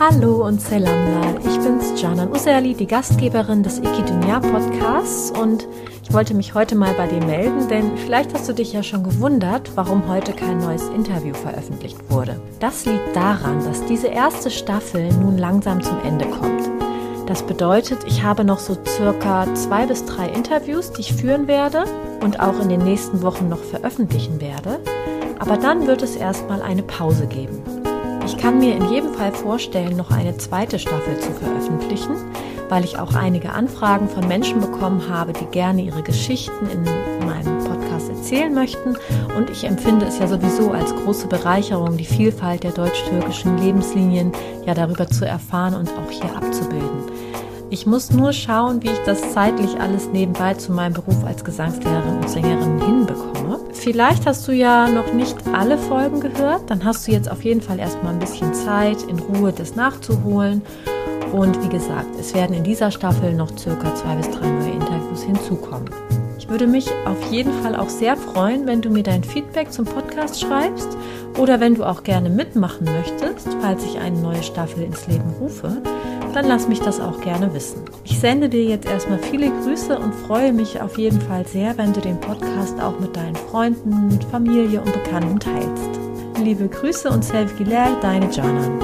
Hallo und Selamla, ich bin's Janan Userli, die Gastgeberin des Ikidunya Podcasts und ich wollte mich heute mal bei dir melden, denn vielleicht hast du dich ja schon gewundert, warum heute kein neues Interview veröffentlicht wurde. Das liegt daran, dass diese erste Staffel nun langsam zum Ende kommt. Das bedeutet, ich habe noch so circa zwei bis drei Interviews, die ich führen werde und auch in den nächsten Wochen noch veröffentlichen werde. Aber dann wird es erstmal eine Pause geben. Ich kann mir in jedem Fall vorstellen, noch eine zweite Staffel zu veröffentlichen, weil ich auch einige Anfragen von Menschen bekommen habe, die gerne ihre Geschichten in meinem Podcast erzählen möchten. Und ich empfinde es ja sowieso als große Bereicherung, die Vielfalt der deutsch-türkischen Lebenslinien ja darüber zu erfahren und auch hier abzubilden. Ich muss nur schauen, wie ich das zeitlich alles nebenbei zu meinem Beruf als Gesangslehrerin und Sängerin hinbekomme. Vielleicht hast du ja noch nicht alle Folgen gehört, dann hast du jetzt auf jeden Fall erstmal ein bisschen Zeit, in Ruhe das nachzuholen. Und wie gesagt, es werden in dieser Staffel noch circa zwei bis drei neue Interviews hinzukommen. Ich würde mich auf jeden Fall auch sehr freuen, wenn du mir dein Feedback zum Podcast schreibst oder wenn du auch gerne mitmachen möchtest, falls ich eine neue Staffel ins Leben rufe dann lass mich das auch gerne wissen. Ich sende dir jetzt erstmal viele Grüße und freue mich auf jeden Fall sehr, wenn du den Podcast auch mit deinen Freunden, Familie und Bekannten teilst. Liebe Grüße und Selfie deine Janan.